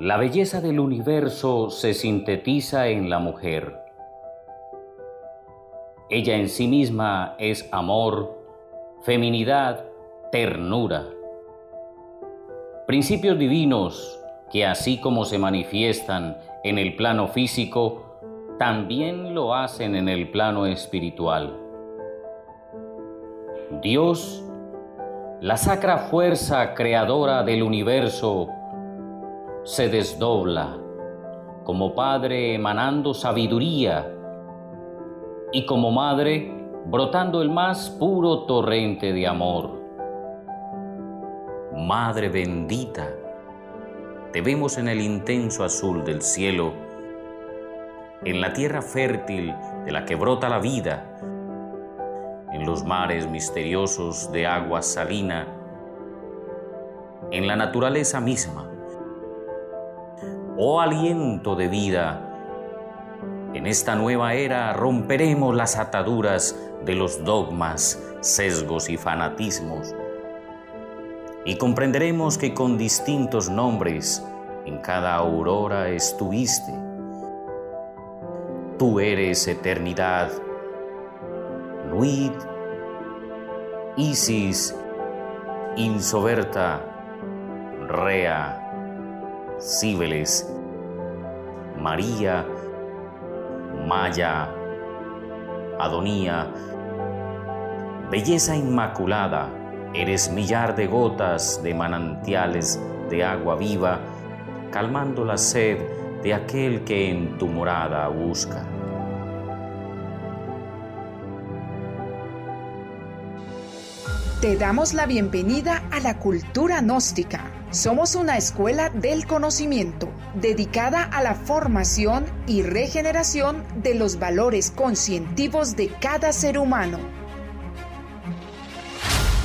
La belleza del universo se sintetiza en la mujer. Ella en sí misma es amor, feminidad, ternura. Principios divinos que así como se manifiestan en el plano físico, también lo hacen en el plano espiritual. Dios, la sacra fuerza creadora del universo, se desdobla como Padre emanando sabiduría y como Madre brotando el más puro torrente de amor. Madre bendita, te vemos en el intenso azul del cielo, en la tierra fértil de la que brota la vida, en los mares misteriosos de agua salina, en la naturaleza misma. Oh aliento de vida, en esta nueva era romperemos las ataduras de los dogmas, sesgos y fanatismos. Y comprenderemos que con distintos nombres en cada aurora estuviste. Tú eres eternidad, Nuit, Isis, Insoberta, Rea, Cibeles, María, Maya, Adonía, belleza inmaculada, eres millar de gotas de manantiales de agua viva, calmando la sed de aquel que en tu morada busca. Te damos la bienvenida a la cultura gnóstica. Somos una escuela del conocimiento dedicada a la formación y regeneración de los valores conscientivos de cada ser humano.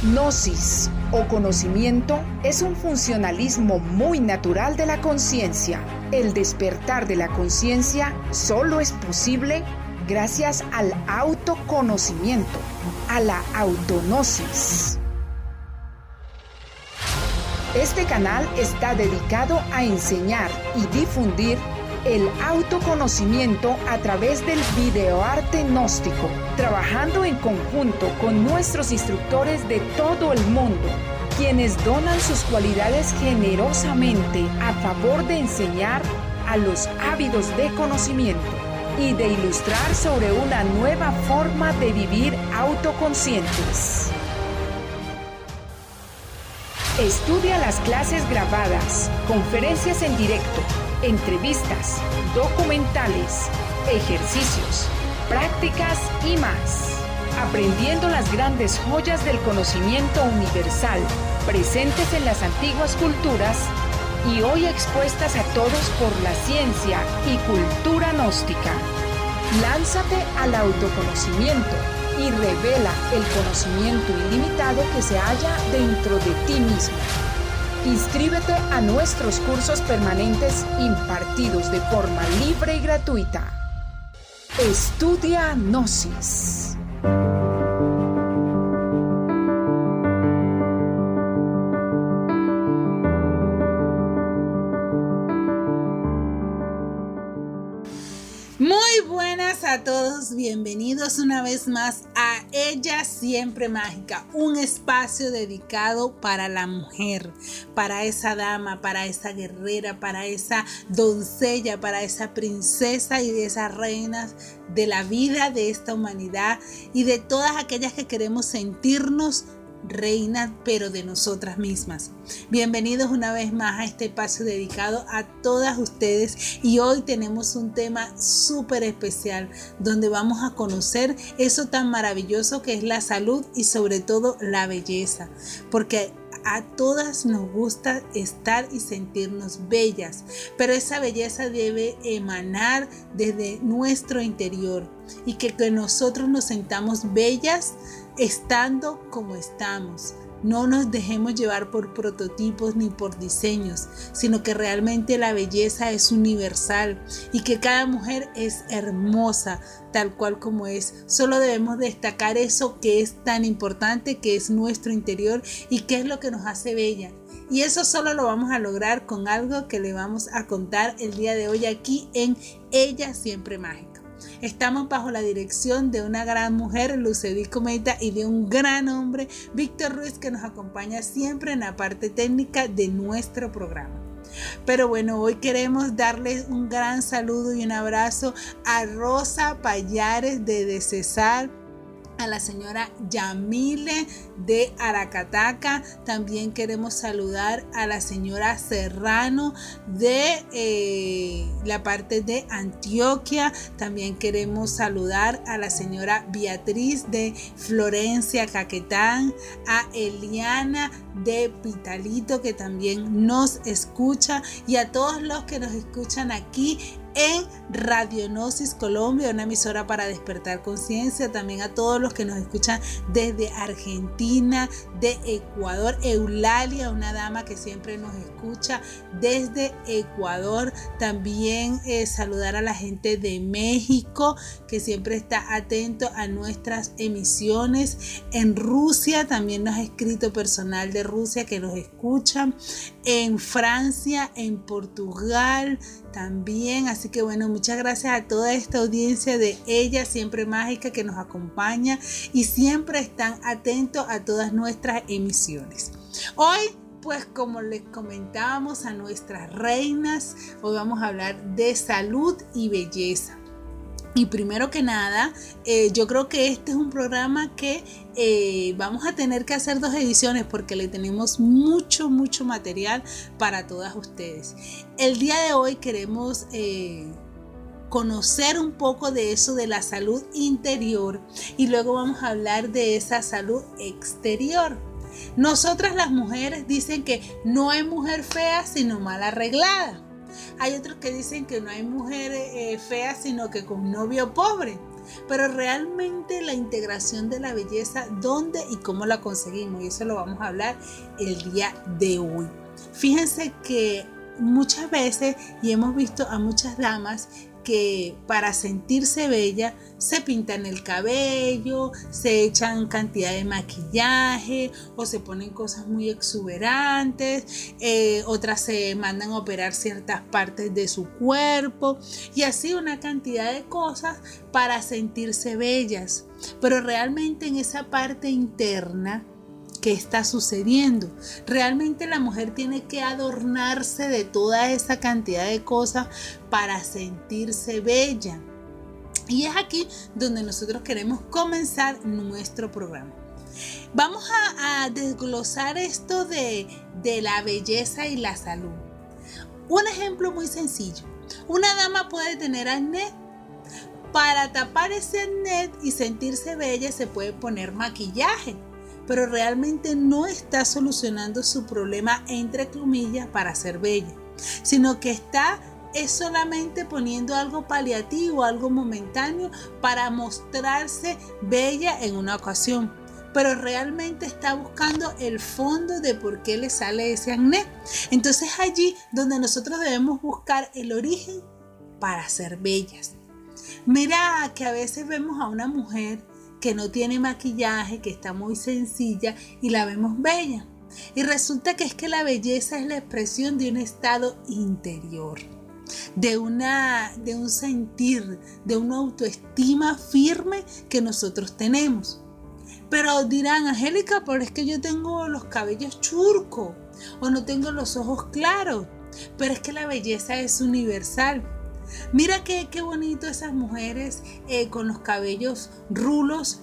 Gnosis o conocimiento es un funcionalismo muy natural de la conciencia. El despertar de la conciencia solo es posible gracias al autoconocimiento, a la autonosis. Este canal está dedicado a enseñar y difundir el autoconocimiento a través del videoarte gnóstico, trabajando en conjunto con nuestros instructores de todo el mundo, quienes donan sus cualidades generosamente a favor de enseñar a los ávidos de conocimiento y de ilustrar sobre una nueva forma de vivir autoconscientes. Estudia las clases grabadas, conferencias en directo, entrevistas, documentales, ejercicios, prácticas y más. Aprendiendo las grandes joyas del conocimiento universal presentes en las antiguas culturas y hoy expuestas a todos por la ciencia y cultura gnóstica. Lánzate al autoconocimiento y revela el conocimiento ilimitado que se halla dentro de ti mismo. Inscríbete a nuestros cursos permanentes impartidos de forma libre y gratuita. Estudia Gnosis. Bienvenidos una vez más a Ella Siempre Mágica, un espacio dedicado para la mujer, para esa dama, para esa guerrera, para esa doncella, para esa princesa y de esas reinas de la vida de esta humanidad y de todas aquellas que queremos sentirnos reina, pero de nosotras mismas. Bienvenidos una vez más a este espacio dedicado a todas ustedes y hoy tenemos un tema súper especial donde vamos a conocer eso tan maravilloso que es la salud y sobre todo la belleza, porque a todas nos gusta estar y sentirnos bellas, pero esa belleza debe emanar desde nuestro interior y que, que nosotros nos sentamos bellas estando como estamos, no nos dejemos llevar por prototipos ni por diseños, sino que realmente la belleza es universal y que cada mujer es hermosa tal cual como es. Solo debemos destacar eso que es tan importante, que es nuestro interior y que es lo que nos hace bella. Y eso solo lo vamos a lograr con algo que le vamos a contar el día de hoy aquí en Ella Siempre Mágica. Estamos bajo la dirección de una gran mujer, Lucedy Cometa, y de un gran hombre, Víctor Ruiz, que nos acompaña siempre en la parte técnica de nuestro programa. Pero bueno, hoy queremos darles un gran saludo y un abrazo a Rosa Payares de Decesar a la señora Yamile de Aracataca. También queremos saludar a la señora Serrano de eh, la parte de Antioquia. También queremos saludar a la señora Beatriz de Florencia Caquetán, a Eliana de Pitalito que también nos escucha y a todos los que nos escuchan aquí en Radionosis Colombia, una emisora para despertar conciencia. También a todos los que nos escuchan desde Argentina, de Ecuador. Eulalia, una dama que siempre nos escucha desde Ecuador. También eh, saludar a la gente de México que siempre está atento a nuestras emisiones. En Rusia también nos ha escrito personal de Rusia que nos escucha. En Francia, en Portugal también. Así que bueno, muchas gracias a toda esta audiencia de ella, siempre mágica, que nos acompaña y siempre están atentos a todas nuestras emisiones. Hoy pues como les comentábamos a nuestras reinas, hoy vamos a hablar de salud y belleza. Y primero que nada, eh, yo creo que este es un programa que eh, vamos a tener que hacer dos ediciones porque le tenemos mucho, mucho material para todas ustedes. El día de hoy queremos... Eh, conocer un poco de eso de la salud interior y luego vamos a hablar de esa salud exterior. Nosotras las mujeres dicen que no hay mujer fea sino mal arreglada. Hay otros que dicen que no hay mujer eh, fea, sino que con novio pobre. Pero realmente la integración de la belleza, ¿dónde y cómo la conseguimos? Y eso lo vamos a hablar el día de hoy. Fíjense que muchas veces, y hemos visto a muchas damas que para sentirse bella se pintan el cabello, se echan cantidad de maquillaje o se ponen cosas muy exuberantes, eh, otras se mandan a operar ciertas partes de su cuerpo y así una cantidad de cosas para sentirse bellas. Pero realmente en esa parte interna qué está sucediendo. Realmente la mujer tiene que adornarse de toda esa cantidad de cosas para sentirse bella. Y es aquí donde nosotros queremos comenzar nuestro programa. Vamos a, desglosar esto de, de la belleza y la salud. Un ejemplo muy sencillo. Una dama puede tener acné. Para tapar ese acné y sentirse bella se puede poner maquillaje pero realmente no está solucionando su problema entre comillas para ser bella, sino que está es solamente poniendo algo paliativo, algo momentáneo para mostrarse bella en una ocasión. Pero realmente está buscando el fondo de por qué le sale ese acné. Entonces allí donde nosotros debemos buscar el origen para ser bellas. Mira que a veces vemos a una mujer que no tiene maquillaje, que está muy sencilla y la vemos bella. Y resulta que es que la belleza es la expresión de un estado interior, de, una, de un sentir, de una autoestima firme que nosotros tenemos. Pero dirán, Angélica, pero es que yo tengo los cabellos churcos o no tengo los ojos claros. Pero es que la belleza es universal. Mira qué, qué bonito esas mujeres eh, con los cabellos rulos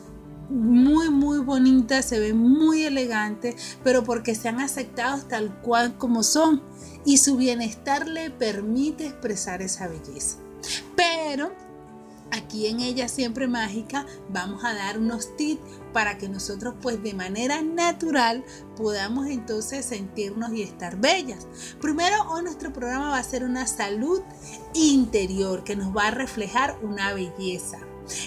muy muy bonitas, se ven muy elegantes, pero porque se han aceptado tal cual como son y su bienestar le permite expresar esa belleza. Pero aquí en ella siempre mágica vamos a dar unos tips para que nosotros pues de manera natural podamos entonces sentirnos y estar bellas. Primero hoy nuestro programa va a ser una salud interior que nos va a reflejar una belleza.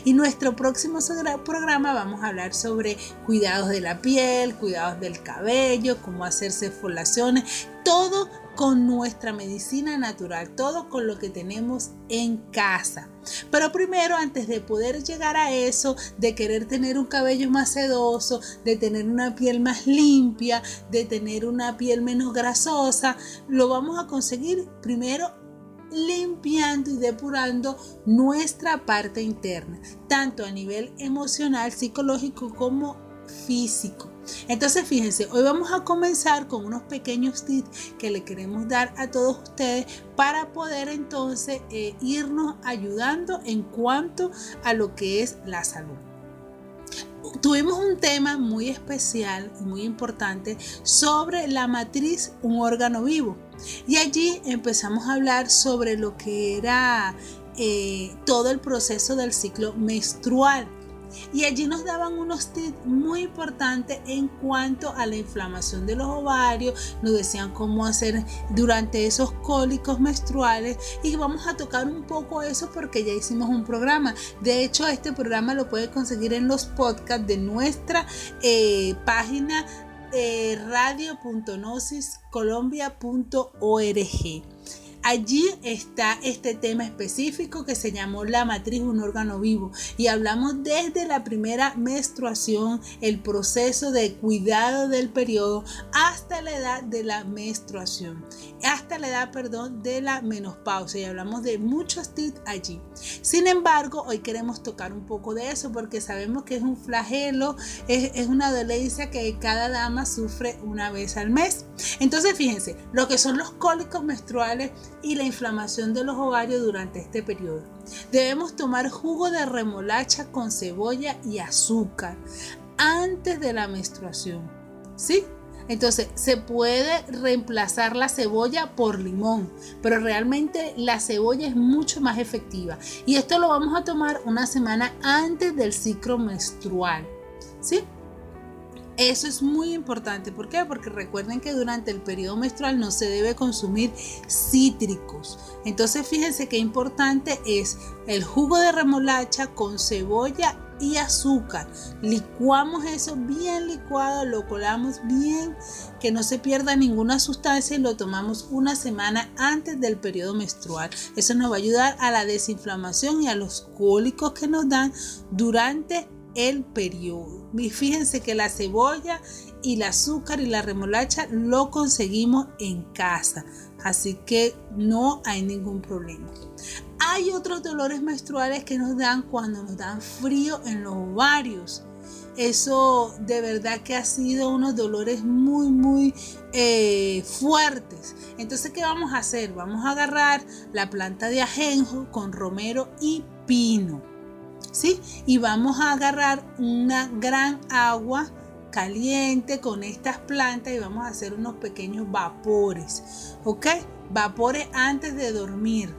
Y nuestro próximo programa vamos a hablar sobre cuidados de la piel, cuidados del cabello, cómo hacerse folaciones, todo con nuestra medicina natural, todo con lo que tenemos en casa. Pero primero, antes de poder llegar a eso, de querer tener un cabello más sedoso, de tener una piel más limpia, de tener una piel menos grasosa, lo vamos a conseguir primero limpiando y depurando nuestra parte interna, tanto a nivel emocional, psicológico como físico. Entonces fíjense, hoy vamos a comenzar con unos pequeños tips que le queremos dar a todos ustedes para poder entonces eh, irnos ayudando en cuanto a lo que es la salud tuvimos un tema muy especial y muy importante sobre la matriz, un órgano vivo. Y allí empezamos a hablar sobre lo que era eh, todo el proceso del ciclo menstrual. Y allí nos daban unos tips muy importantes en cuanto a la inflamación de los ovarios, nos decían cómo hacer durante esos cólicos menstruales y vamos a tocar un poco eso porque ya hicimos un programa. De hecho, este programa lo puede conseguir en los podcasts de nuestra eh, página eh, radio.nosiscolombia.org. Allí está este tema específico que se llamó la matriz, un órgano vivo. Y hablamos desde la primera menstruación, el proceso de cuidado del periodo, hasta la edad de la menstruación, hasta la edad, perdón, de la menopausia. Y hablamos de muchos tips allí. Sin embargo, hoy queremos tocar un poco de eso porque sabemos que es un flagelo, es, es una dolencia que cada dama sufre una vez al mes. Entonces, fíjense, lo que son los cólicos menstruales y la inflamación de los ovarios durante este periodo. Debemos tomar jugo de remolacha con cebolla y azúcar antes de la menstruación. ¿Sí? Entonces, se puede reemplazar la cebolla por limón, pero realmente la cebolla es mucho más efectiva. Y esto lo vamos a tomar una semana antes del ciclo menstrual. ¿Sí? Eso es muy importante. ¿Por qué? Porque recuerden que durante el periodo menstrual no se debe consumir cítricos. Entonces fíjense qué importante es el jugo de remolacha con cebolla y azúcar. Licuamos eso bien licuado, lo colamos bien, que no se pierda ninguna sustancia y lo tomamos una semana antes del periodo menstrual. Eso nos va a ayudar a la desinflamación y a los cólicos que nos dan durante el periodo. Y fíjense que la cebolla y el azúcar y la remolacha lo conseguimos en casa, así que no hay ningún problema. Hay otros dolores menstruales que nos dan cuando nos dan frío en los ovarios. Eso de verdad que ha sido unos dolores muy, muy eh, fuertes. Entonces, ¿qué vamos a hacer? Vamos a agarrar la planta de ajenjo con romero y pino ¿sí? Y vamos a agarrar una gran agua caliente con estas plantas y vamos a hacer unos pequeños vapores, ¿ok? Vapores antes de dormir,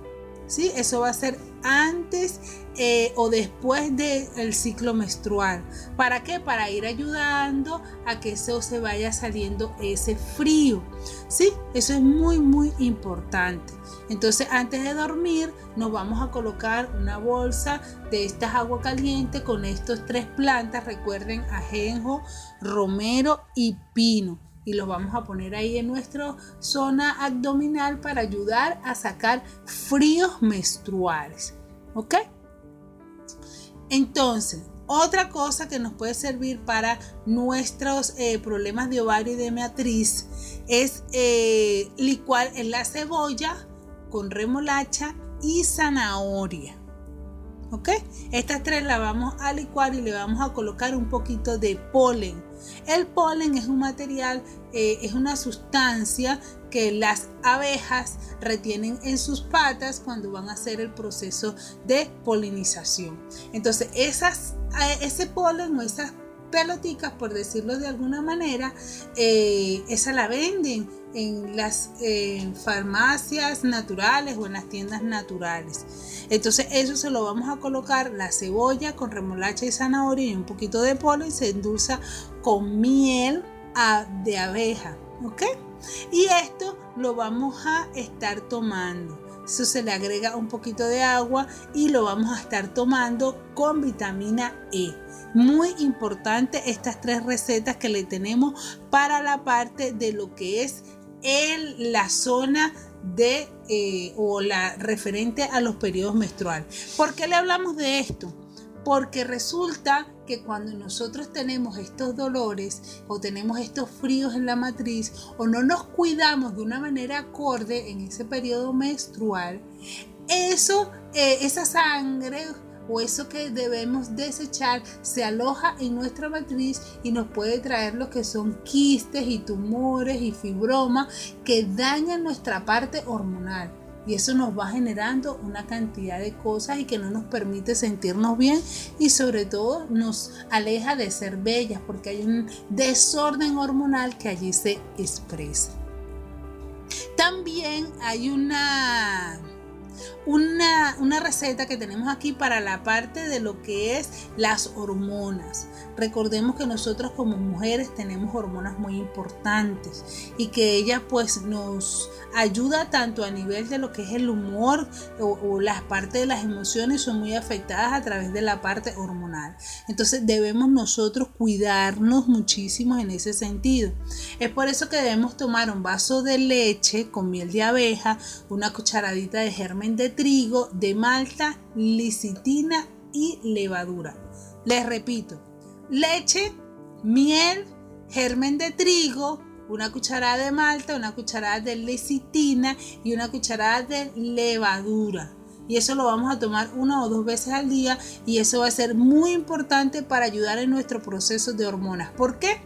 ¿sí? Eso va a ser antes eh, o después del ciclo menstrual. ¿Para qué? Para ir ayudando a que eso se vaya saliendo ese frío, ¿sí? Eso es muy, muy importante. Entonces, antes de dormir, nos vamos a colocar una bolsa de estas agua caliente con estos tres plantas. Recuerden, ajenjo, romero y pino. Y los vamos a poner ahí en nuestra zona abdominal para ayudar a sacar fríos menstruales. ¿Ok? Entonces, otra cosa que nos puede servir para nuestros eh, problemas de ovario y de matriz es eh, licuar en la cebolla con remolacha y zanahoria. ¿Ok? Estas tres las vamos a licuar y le vamos a colocar un poquito de polen. El polen es un material, eh, es una sustancia que las abejas retienen en sus patas cuando van a hacer el proceso de polinización. Entonces, esas, eh, ese polen o esas peloticas, por decirlo de alguna manera, eh, esa la venden en las farmacias naturales o en las tiendas naturales. Entonces eso se lo vamos a colocar la cebolla con remolacha y zanahoria y un poquito de polen, se endulza con miel de abeja, ¿ok? Y esto lo vamos a estar tomando Eso se le agrega un poquito de agua y lo vamos a estar tomando con vitamina E. Muy importante estas tres recetas que le tenemos para la parte de lo que es el, la zona de eh, o la referente a los periodos menstruales. ¿Por qué le hablamos de esto? Porque resulta que cuando nosotros tenemos estos dolores o tenemos estos fríos en la matriz o no nos cuidamos de una manera acorde en ese periodo menstrual, eso, eh, esa sangre o eso que debemos desechar se aloja en nuestra matriz y nos puede traer lo que son quistes y tumores y fibromas que dañan nuestra parte hormonal. Y eso nos va generando una cantidad de cosas y que no nos permite sentirnos bien y sobre todo nos aleja de ser bellas porque hay un desorden hormonal que allí se expresa. También hay una una, una, receta que tenemos aquí para la parte de lo que es las hormonas. Recordemos que nosotros como mujeres tenemos hormonas muy importantes y que ella pues nos ayuda tanto a nivel de lo que es el humor o, las partes de las emociones son muy afectadas a través de la parte hormonal. Entonces debemos nosotros cuidarnos muchísimo en ese sentido. Es por eso que debemos tomar un vaso de leche con miel de abeja, una cucharadita de germen de trigo, de malta, licitina y levadura. Les repito, leche, miel, germen de trigo, una cucharada de malta, una cucharada de lecitina y una cucharada de levadura. Y eso lo vamos a tomar una o dos veces al día y eso va a ser muy importante para ayudar en nuestro proceso de hormonas. ¿Por qué?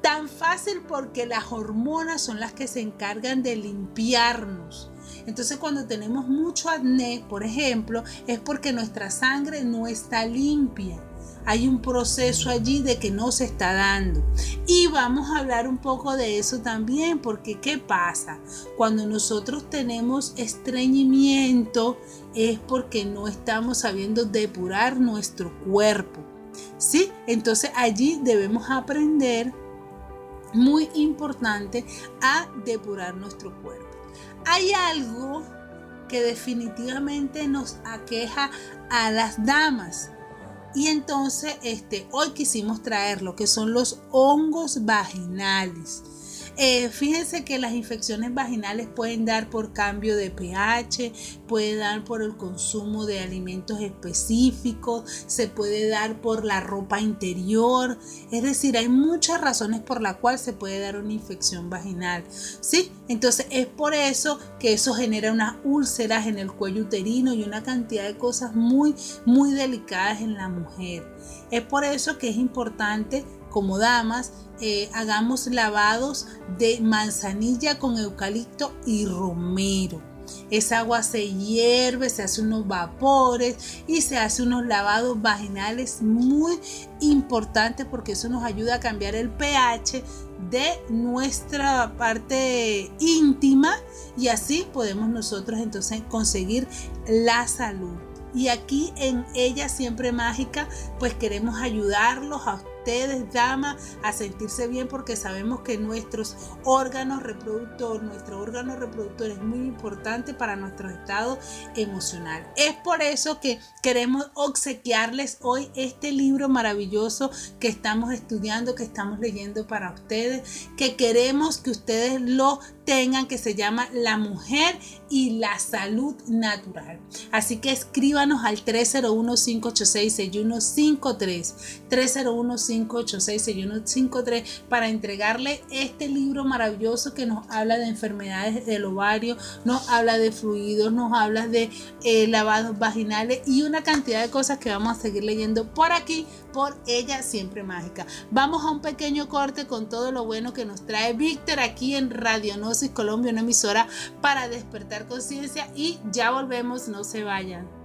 Tan fácil porque las hormonas son las que se encargan de limpiarnos. Entonces cuando tenemos mucho acné, por ejemplo, es porque nuestra sangre no está limpia hay un proceso allí de que no se está dando. Y vamos a hablar un poco de eso también, porque ¿qué pasa? Cuando nosotros tenemos estreñimiento es porque no estamos sabiendo depurar nuestro cuerpo. ¿Sí? Entonces allí debemos aprender, muy importante, a depurar nuestro cuerpo. Hay algo que definitivamente nos aqueja a las damas y entonces este, hoy quisimos traer lo que son los hongos vaginales. Eh, fíjense que las infecciones vaginales pueden dar por cambio de pH, puede dar por el consumo de alimentos específicos, se puede dar por la ropa interior, es decir, hay muchas razones por las cuales se puede dar una infección vaginal, ¿sí? Entonces es por eso que eso genera unas úlceras en el cuello uterino y una cantidad de cosas muy, muy delicadas en la mujer. Es por eso que es importante como damas eh, hagamos lavados de manzanilla con eucalipto y romero. Esa agua se hierve, se hace unos vapores y se hace unos lavados vaginales muy importantes porque eso nos ayuda a cambiar el pH de nuestra parte íntima y así podemos nosotros entonces conseguir la salud. Y aquí en Ella Siempre Mágica, pues queremos ayudarlos a ustedes, damas, a sentirse bien porque sabemos que nuestros órganos reproductores, nuestro órgano reproductor es muy importante para nuestro estado emocional. Es por eso que queremos obsequiarles hoy este libro maravilloso que estamos estudiando, que estamos leyendo para ustedes, que queremos que ustedes lo tengan, que se llama La mujer y la salud natural. Así que escríbanos al 301-586-6153. 301 586-6153 para entregarle este libro maravilloso que nos habla de enfermedades del ovario, nos habla de fluidos, nos habla de eh, lavados vaginales y una cantidad de cosas que vamos a seguir leyendo por aquí, por ella siempre mágica. Vamos a un pequeño corte con todo lo bueno que nos trae Víctor aquí en Radionosis Colombia, una emisora para despertar conciencia y ya volvemos, no se vayan.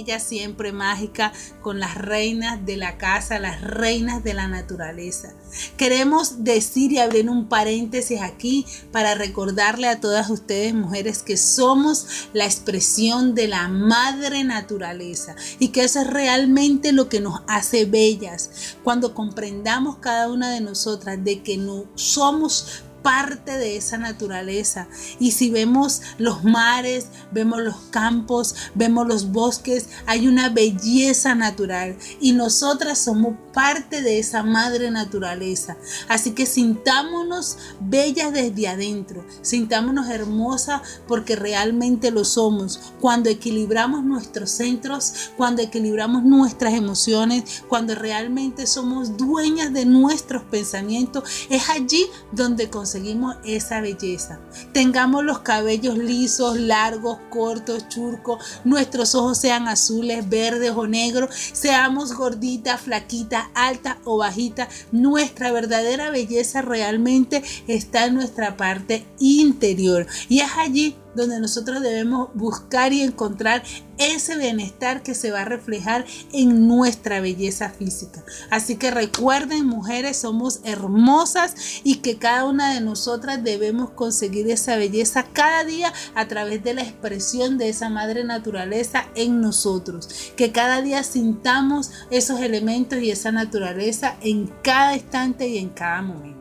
Ella siempre mágica con las reinas de la casa, las reinas de la naturaleza. Queremos decir y abrir un paréntesis aquí para recordarle a todas ustedes mujeres que somos la expresión de la madre naturaleza y que eso es realmente lo que nos hace bellas. Cuando comprendamos cada una de nosotras de que no somos parte de esa naturaleza. Y si vemos los mares, vemos los campos, vemos los bosques, hay una belleza natural y nosotras somos parte de esa madre naturaleza. Así que sintámonos bellas desde adentro, sintámonos hermosas porque realmente lo somos. Cuando equilibramos nuestros centros, cuando equilibramos nuestras emociones, cuando realmente somos dueñas de nuestros pensamientos, es allí donde conseguimos esa belleza. Tengamos los cabellos lisos, largos, cortos, churcos, nuestros ojos sean azules, verdes o negros, seamos gorditas, flaquitas, alta o bajita, nuestra verdadera belleza realmente está en nuestra parte interior. Y es allí donde nosotros debemos buscar y encontrar ese bienestar que se va a reflejar en nuestra belleza física. Así que recuerden, mujeres, somos hermosas y que cada una de nosotras debemos conseguir esa belleza cada día a través de la expresión de esa madre naturaleza en nosotros. Que cada día sintamos esos elementos y esa naturaleza en cada instante y en cada momento.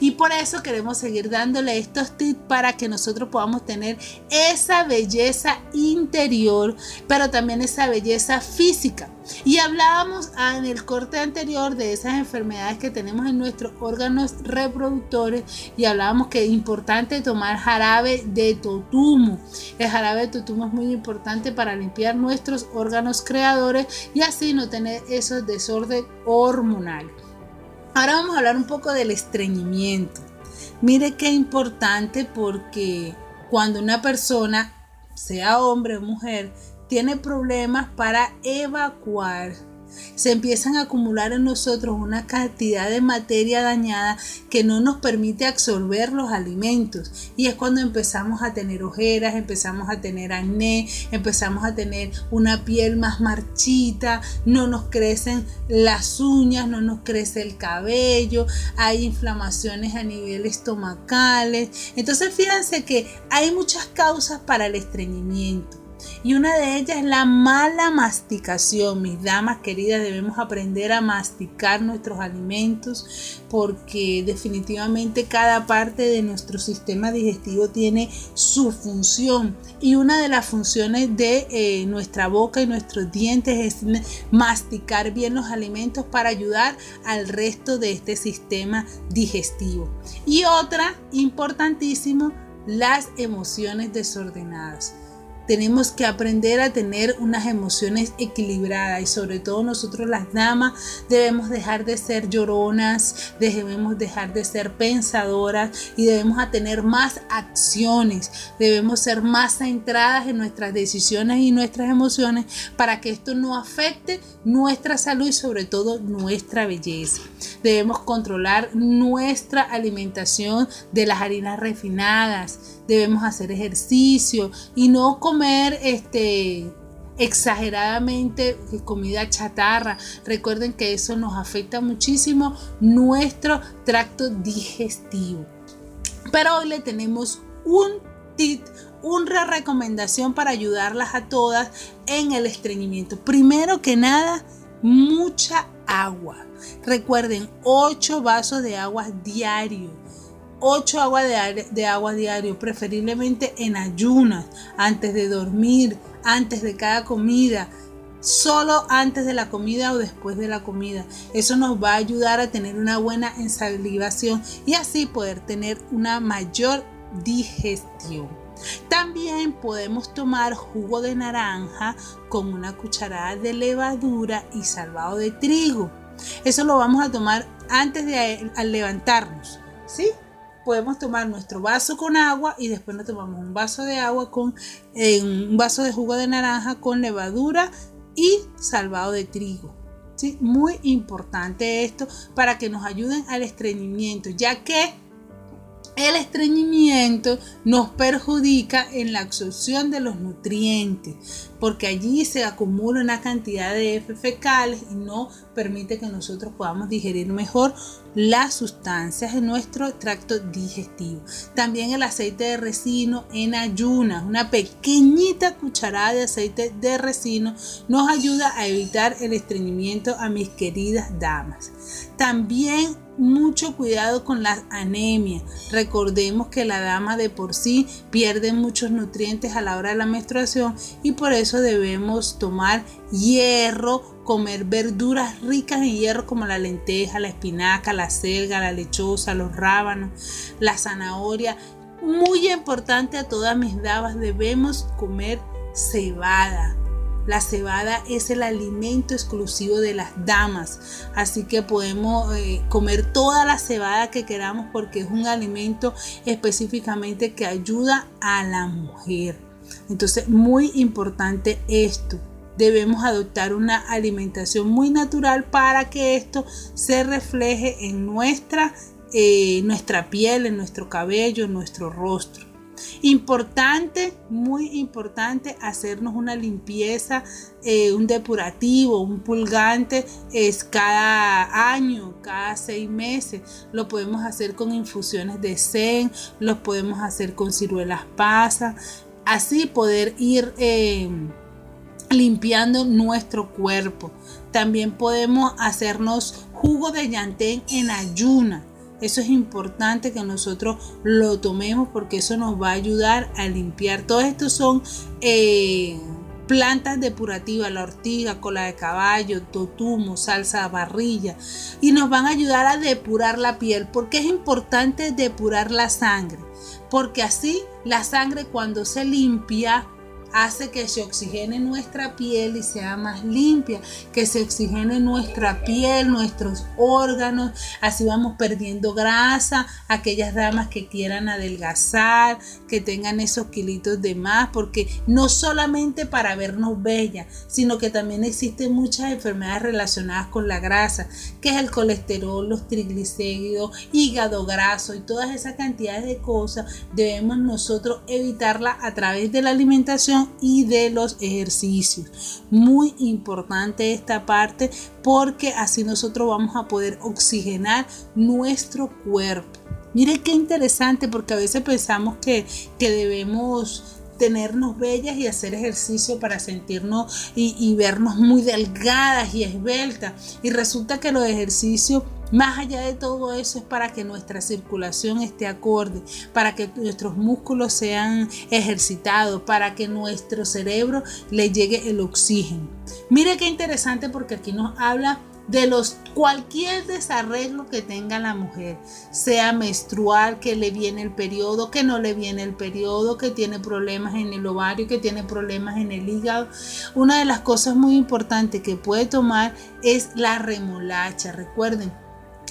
Y por eso queremos seguir dándole estos tips para que nosotros podamos tener esa belleza interior, pero también esa belleza física. Y hablábamos en el corte anterior de esas enfermedades que tenemos en nuestros órganos reproductores y hablábamos que es importante tomar jarabe de totumo. El jarabe de totumo es muy importante para limpiar nuestros órganos creadores y así no tener esos desorden hormonal. Ahora vamos a hablar un poco del estreñimiento. Mire qué importante porque cuando una persona, sea hombre o mujer, tiene problemas para evacuar se empiezan a acumular en nosotros una cantidad de materia dañada que no nos permite absorber los alimentos. Y es cuando empezamos a tener ojeras, empezamos a tener acné, empezamos a tener una piel más marchita, no nos crecen las uñas, no nos crece el cabello, hay inflamaciones a nivel estomacales. Entonces fíjense que hay muchas causas para el estreñimiento. Y una de ellas es la mala masticación. Mis damas queridas, debemos aprender a masticar nuestros alimentos porque definitivamente cada parte de nuestro sistema digestivo tiene su función. Y una de las funciones de eh, nuestra boca y nuestros dientes es masticar bien los alimentos para ayudar al resto de este sistema digestivo. Y otra importantísimo, las emociones desordenadas tenemos que aprender a tener unas emociones equilibradas y sobre todo nosotros las damas debemos dejar de ser lloronas, debemos dejar de ser pensadoras y debemos a tener más acciones, debemos ser más centradas en nuestras decisiones y nuestras emociones para que esto no afecte nuestra salud y sobre todo nuestra belleza. Debemos controlar nuestra alimentación de las harinas refinadas, debemos hacer ejercicio y no comer este exageradamente comida chatarra. Recuerden que eso nos afecta muchísimo nuestro tracto digestivo. Pero hoy le tenemos un tip, una recomendación para ayudarlas a todas en el estreñimiento. Primero que nada, mucha agua. Recuerden, 8 vasos de agua diario 8 agua de, de agua diario, preferiblemente en ayunas, antes de dormir, antes de cada comida, solo antes de la comida o después de la comida. Eso nos va a ayudar a tener una buena ensalivación y así poder tener una mayor digestión. También podemos tomar jugo de naranja con una cucharada de levadura y salvado de trigo. Eso lo vamos a tomar antes de levantarnos, ¿sí? Podemos tomar nuestro vaso con agua y después nos tomamos un vaso de agua con un vaso de jugo de naranja con levadura y salvado de trigo. ¿sí? Muy importante esto para que nos ayuden al estreñimiento, ya que el estreñimiento nos perjudica en la absorción de los nutrientes, porque allí se acumula una cantidad de heces fecales y no permite que nosotros podamos digerir mejor las sustancias en nuestro tracto digestivo. También el aceite de resino en ayunas, una pequeñita cucharada de aceite de resino nos ayuda a evitar el estreñimiento a mis queridas damas. También mucho cuidado con la anemia. Recordemos que la dama de por sí pierde muchos nutrientes a la hora de la menstruación y por eso debemos tomar hierro, comer verduras ricas en hierro como la lenteja, la espinaca, la selga, la lechosa, los rábanos, la zanahoria. Muy importante a todas mis damas, debemos comer cebada la cebada es el alimento exclusivo de las damas, así que podemos eh, comer toda la cebada que queramos porque es un alimento específicamente que ayuda a la mujer. Entonces, muy importante esto. Debemos adoptar una alimentación muy natural para que esto se refleje en nuestra, eh, nuestra piel, en nuestro cabello, en nuestro rostro. Importante, muy importante, hacernos una limpieza, eh, un depurativo, un pulgante es cada año, cada seis meses. Lo podemos hacer con infusiones de zen, lo podemos hacer con ciruelas pasas, así poder ir eh, limpiando nuestro cuerpo. También podemos hacernos jugo de llantén en ayuna eso es importante que nosotros lo tomemos porque eso nos va a ayudar a limpiar. Todo esto son eh, plantas depurativas, la ortiga, cola de caballo, totumo, salsa barrilla y nos van a ayudar a depurar la piel. porque es importante depurar la sangre? Porque así la sangre cuando se limpia hace que se oxigene nuestra piel y sea más limpia, que se oxigene nuestra piel, nuestros órganos, así vamos perdiendo grasa, aquellas damas que quieran adelgazar, que tengan esos kilitos de más, porque no solamente para vernos bellas, sino que también existen muchas enfermedades relacionadas con la grasa, que es el colesterol, los triglicéridos, hígado graso y todas esas cantidades de cosas debemos nosotros evitarla a través de la alimentación y de los ejercicios. Muy importante esta parte porque así nosotros vamos a poder oxigenar nuestro cuerpo. Mire qué interesante porque a veces pensamos que, que debemos tenernos bellas y hacer ejercicio para sentirnos y, vernos muy delgadas y esbeltas. Y resulta que los ejercicios más allá de todo eso es para que nuestra circulación esté acorde, para que nuestros músculos sean ejercitados, para que nuestro cerebro le llegue el oxígeno. Mire qué interesante porque aquí nos habla de los cualquier desarreglo que tenga la mujer, sea menstrual, que le viene el periodo, que no le viene el periodo, que tiene problemas en el ovario, que tiene problemas en el hígado. Una de las cosas muy importantes que puede tomar es la remolacha. Recuerden,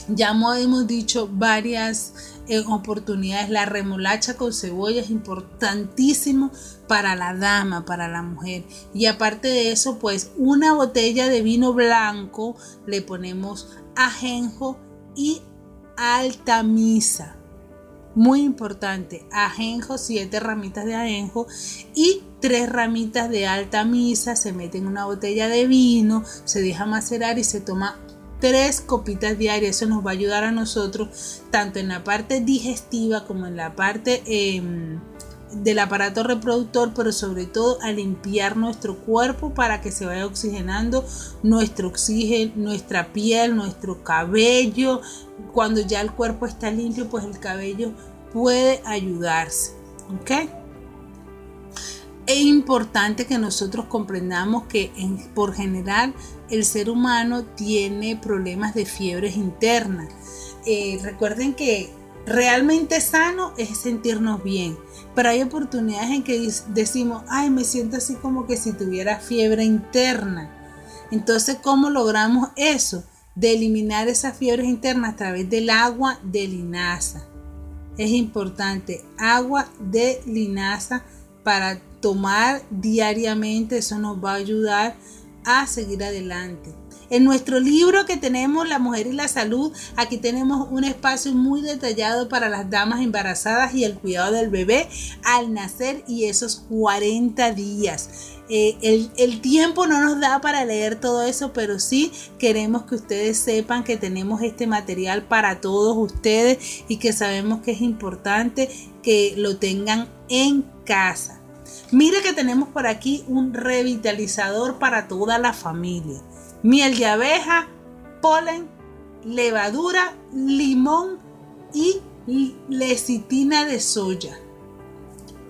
ya hemos dicho varias eh, oportunidades, la remolacha con cebolla es importantísimo para la dama, para la mujer. Y aparte de eso, pues una botella de vino blanco le ponemos ajenjo y altamisa. Muy importante, ajenjo, siete ramitas de ajenjo y tres ramitas de alta misa, se mete en una botella de vino, se deja macerar y se toma tres copitas diarias. Eso nos va a ayudar a nosotros tanto en la parte digestiva como en la parte em, del aparato reproductor, pero sobre todo a limpiar nuestro cuerpo para que se vaya oxigenando nuestro oxígeno, nuestra piel, nuestro cabello. Cuando ya el cuerpo está limpio, pues el cabello puede ayudarse. ¿Ok? Es importante que nosotros comprendamos que por general el ser humano tiene problemas de fiebres internas. Eh, recuerden que realmente sano es sentirnos bien, pero hay oportunidades en que decimos, ay, me siento así como que si tuviera fiebre interna. Entonces, ¿cómo logramos eso? De eliminar esas fiebres internas a través del agua de linaza. Es importante, agua de linaza para tomar diariamente, eso nos va a ayudar a seguir adelante. En nuestro libro que tenemos La mujer y la salud, aquí tenemos un espacio muy detallado para las damas embarazadas y el cuidado del bebé al nacer y esos 40 días. Eh, el, el, tiempo no nos da para leer todo eso, pero sí queremos que ustedes sepan que tenemos este material para todos ustedes y que sabemos que es importante que lo tengan en casa. Mire que tenemos por aquí un revitalizador para toda la familia. Miel de abeja, polen, levadura, limón y lecitina de soya.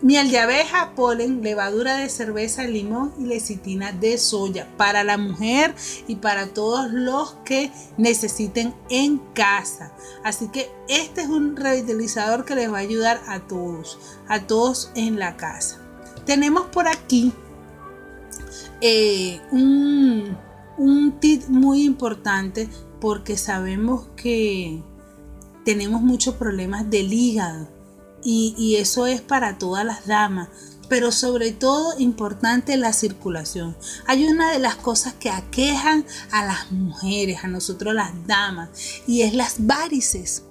Miel de abeja, polen, levadura de cerveza, limón y lecitina de soya para la mujer y para todos los que necesiten en casa. Así que este es un revitalizador que les va a ayudar a todos, a todos en la casa. Tenemos por aquí eh, un, un tip muy importante porque sabemos que tenemos muchos problemas del hígado y, eso es para todas las damas pero sobre todo importante la circulación. Hay una de las cosas que aquejan a las mujeres, a nosotros las damas, y es las varices.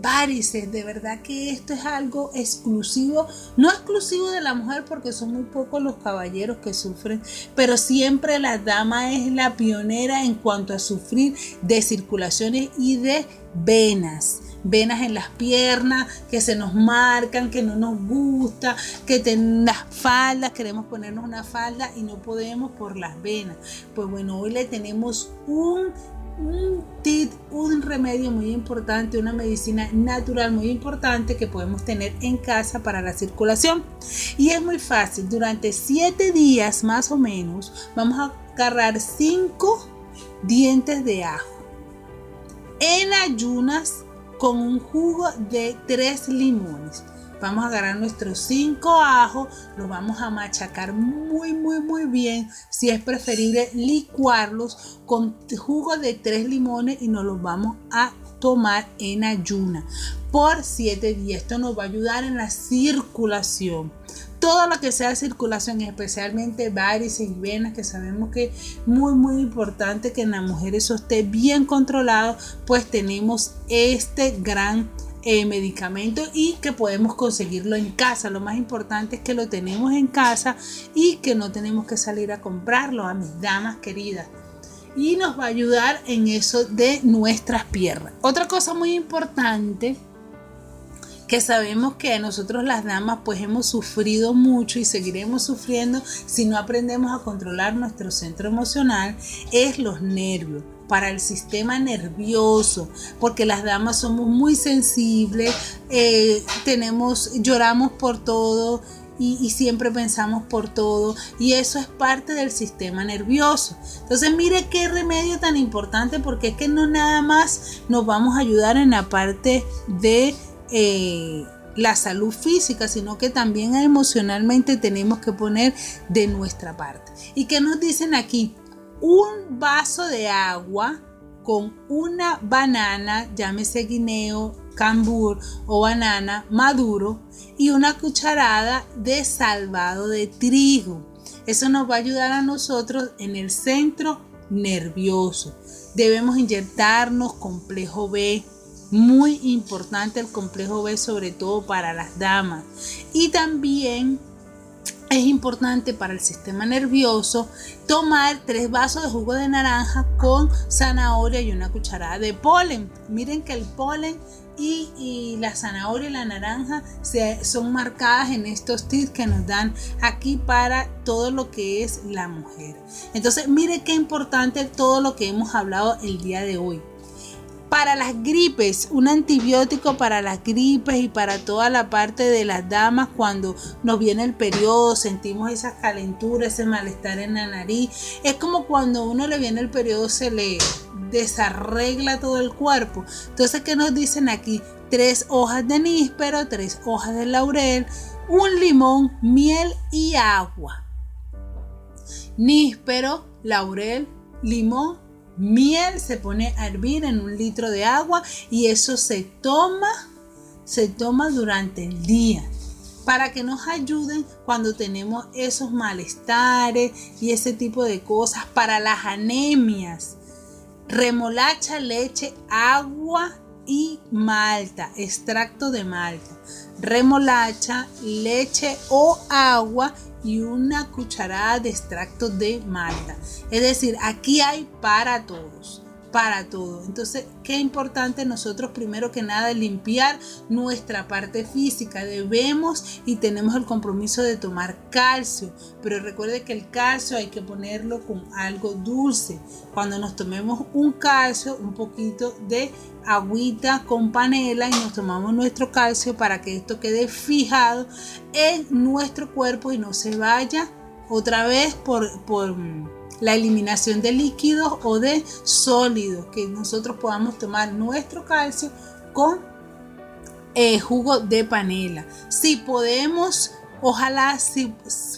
Varices, de verdad que esto es algo exclusivo, no exclusivo de la mujer porque son muy pocos los caballeros que sufren, pero siempre la dama es la pionera en cuanto a sufrir de circulaciones y de venas venas en las piernas que se nos marcan, que no nos gusta, que ten las faldas, queremos ponernos una falda y no podemos por las venas. Pues bueno, hoy le tenemos un un tip, un remedio muy importante, una medicina natural muy importante que podemos tener en casa para la circulación. Y es muy fácil, durante 7 días más o menos vamos a agarrar 5 dientes de ajo en ayunas con un jugo de tres limones. Vamos a agarrar nuestros cinco ajos, los vamos a machacar muy, muy, muy bien. Si es preferible, licuarlos con jugo de tres limones y nos los vamos a tomar en ayuna por siete días. Esto nos va a ayudar en la circulación todo lo que sea circulación, especialmente varices y venas, que sabemos que es muy, muy importante que en la mujer eso esté bien controlado, pues tenemos este gran eh, medicamento y que podemos conseguirlo en casa. Lo más importante es que lo tenemos en casa y que no tenemos que salir a comprarlo a mis damas queridas. Y nos va a ayudar en eso de nuestras piernas. Otra cosa muy importante que sabemos que nosotros las damas pues hemos sufrido mucho y seguiremos sufriendo si no aprendemos a controlar nuestro centro emocional, es los nervios para el sistema nervioso, porque las damas somos muy sensibles, eh, tenemos, lloramos por todo, y, siempre pensamos por todo y eso es parte del sistema nervioso. Entonces mire qué remedio tan importante porque es que no nada más nos vamos a ayudar en la parte de eh, la salud física, sino que también emocionalmente tenemos que poner de nuestra parte. ¿Y qué nos dicen aquí? Un vaso de agua con una banana, llámese guineo, cambur o banana maduro y una cucharada de salvado de trigo. Eso nos va a ayudar a nosotros en el centro nervioso. Debemos inyectarnos complejo B, muy importante el complejo B, sobre todo para las damas. Y también es importante para el sistema nervioso tomar tres vasos de jugo de naranja con zanahoria y una cucharada de polen. Miren que el polen y, la zanahoria y la naranja se, son marcadas en estos tips que nos dan aquí para todo lo que es la mujer. Entonces, mire qué importante todo lo que hemos hablado el día de hoy. Para las gripes, un antibiótico para las gripes y para toda la parte de las damas cuando nos viene el periodo, sentimos esas calenturas, ese malestar en la nariz. Es como cuando uno le viene el periodo, se le desarregla todo el cuerpo. Entonces, ¿qué nos dicen aquí? Tres hojas de níspero, tres hojas de laurel, un limón, miel y agua. Níspero, laurel, limón miel, se pone a hervir en un litro de agua y eso se toma, se toma durante el día para que nos ayuden cuando tenemos esos malestares y ese tipo de cosas, para las anemias. remolacha, leche, agua y malta, extracto de malta. Remolacha, leche o agua y una cucharada de extracto de malta. Es decir, aquí hay para todos para todo. Entonces, qué importante nosotros primero que nada limpiar nuestra parte física. Debemos y tenemos el compromiso de tomar calcio, pero recuerde que el calcio hay que ponerlo con algo dulce. Cuando nos tomemos un calcio, un poquito de agüita con panela y nos tomamos nuestro calcio para que esto quede fijado en nuestro cuerpo y no se vaya otra vez por, por la eliminación de líquidos o de sólidos, que nosotros podamos tomar nuestro calcio con eh, jugo de panela. Si podemos, ojalá si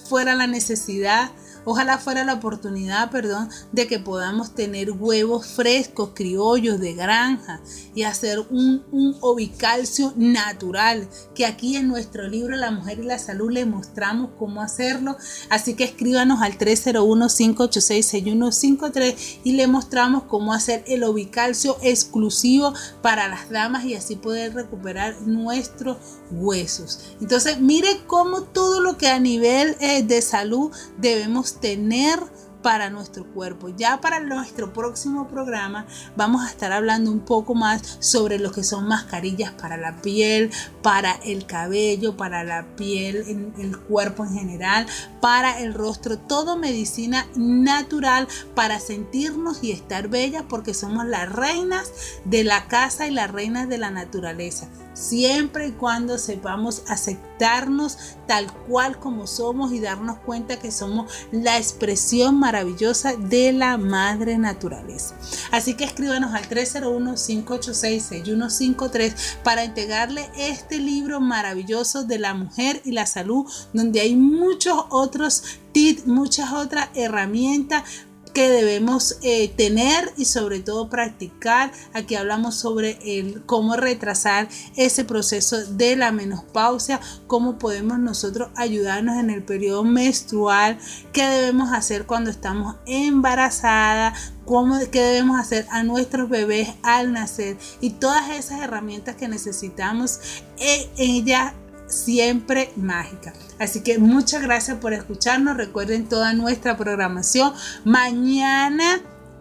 fuera la necesidad, Ojalá fuera la oportunidad, perdón, de que podamos tener huevos frescos, criollos de granja y hacer un, un ovicalcio natural, que aquí en nuestro libro La Mujer y la Salud le mostramos cómo hacerlo. Así que escríbanos al 301-586-6153 y le mostramos cómo hacer el ovicalcio exclusivo para las damas y así poder recuperar nuestros huesos. Entonces, mire cómo todo lo que a nivel eh, de salud debemos tener para nuestro cuerpo. Ya para nuestro próximo programa vamos a estar hablando un poco más sobre lo que son mascarillas para la piel, para el cabello, para la piel, en el cuerpo en general, para el rostro, todo medicina natural para sentirnos y estar bellas porque somos las reinas de la casa y las reinas de la naturaleza siempre y cuando sepamos aceptarnos tal cual como somos y darnos cuenta que somos la expresión maravillosa de la madre naturaleza. Así que escríbanos al 301-586-6153 para entregarle este libro maravilloso de la mujer y la salud, donde hay muchos otros tips, muchas otras herramientas que debemos eh, tener y sobre todo practicar. Aquí hablamos sobre el cómo retrasar ese proceso de la menopausia, cómo podemos nosotros ayudarnos en el periodo menstrual, qué debemos hacer cuando estamos embarazadas, qué debemos hacer a nuestros bebés al nacer y todas esas herramientas que necesitamos, eh, ella siempre mágica. Así que muchas gracias por escucharnos. Recuerden toda nuestra programación. Mañana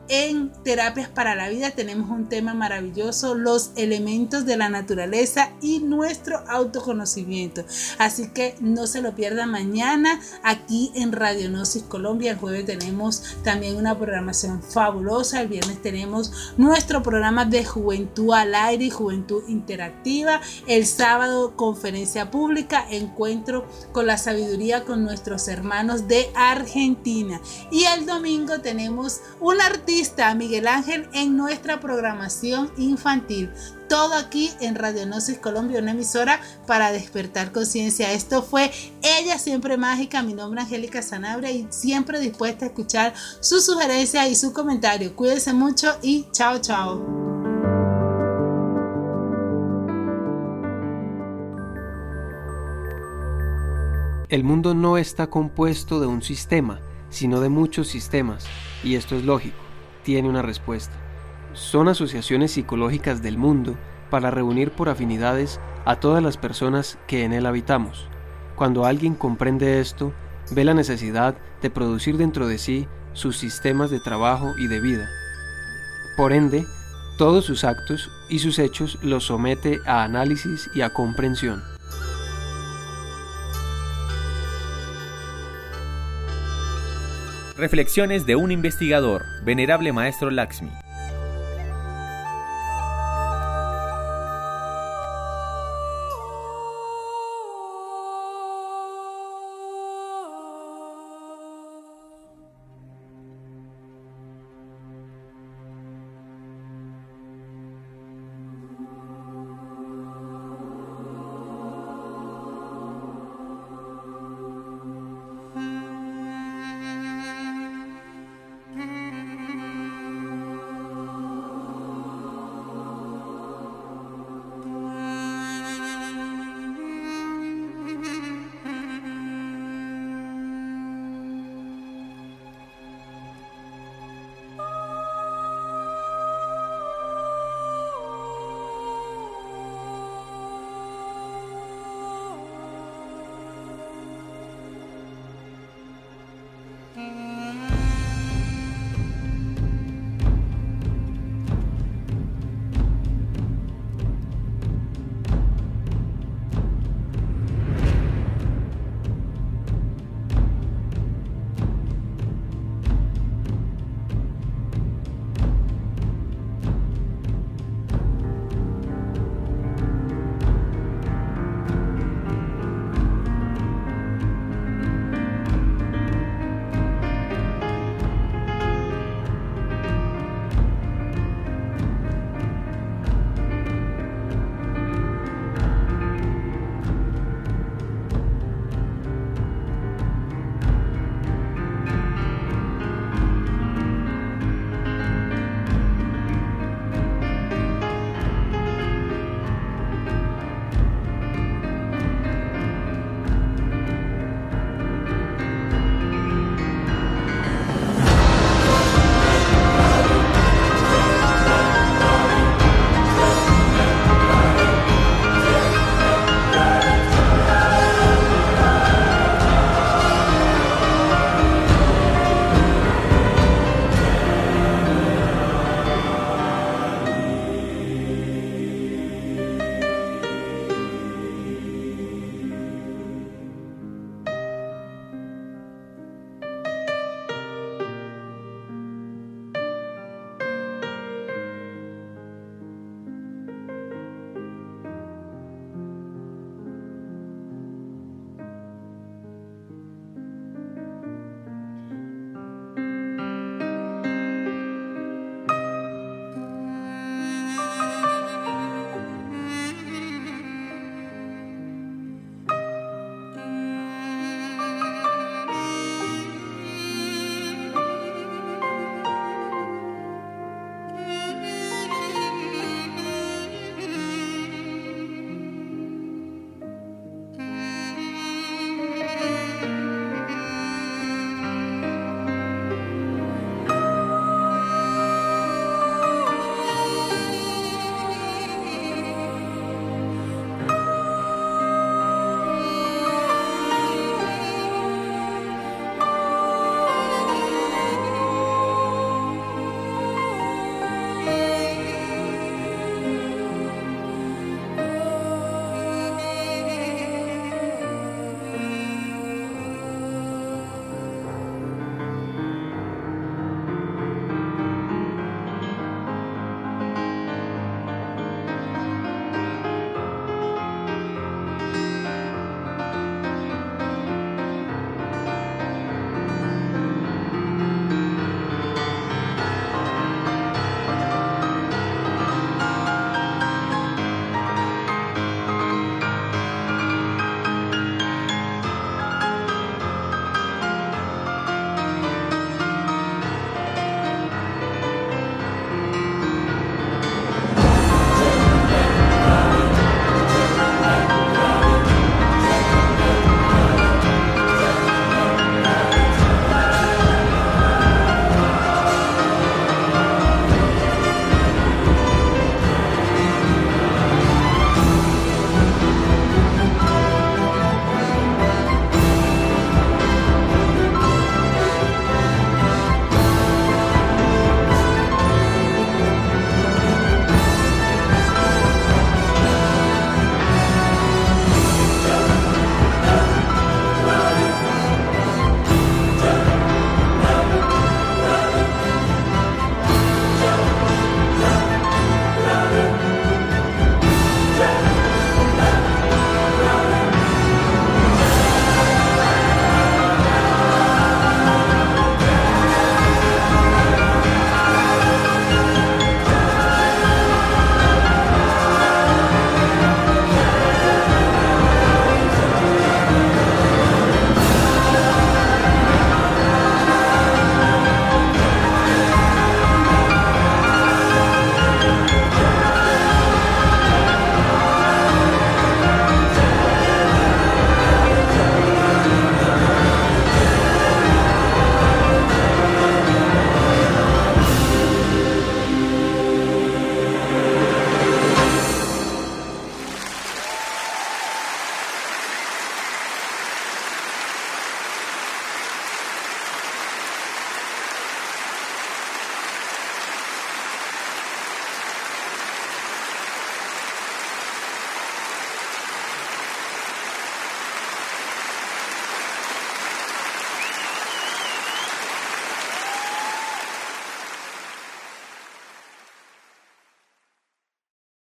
en Terapias para la Vida tenemos un tema maravilloso, los elementos de la naturaleza y nuestro autoconocimiento. Así que no se lo pierdan mañana aquí en Radionosis Colombia. El jueves tenemos también una programación fabulosa. El viernes tenemos nuestro programa de Juventud al Aire y Juventud Interactiva. El sábado conferencia pública, encuentro con la sabiduría con nuestros hermanos de Argentina. Y el domingo tenemos un artista Miguel Ángel en nuestra programación infantil. Todo aquí en Radionosis Colombia, una emisora para despertar conciencia. Esto fue Ella Siempre Mágica. Mi nombre es Angélica Sanabria y siempre dispuesta a escuchar sus sugerencias y sus comentarios. Cuídense mucho y chao, chao. El mundo no está compuesto de un sistema, sino de muchos sistemas, y esto es lógico tiene una respuesta. Son asociaciones psicológicas del mundo para reunir por afinidades a todas las personas que en él habitamos. Cuando alguien comprende esto, ve la necesidad de producir dentro de sí sus sistemas de trabajo y de vida. Por ende, todos sus actos y sus hechos los somete a análisis y a comprensión. Reflexiones de un investigador, venerable maestro Laxmi.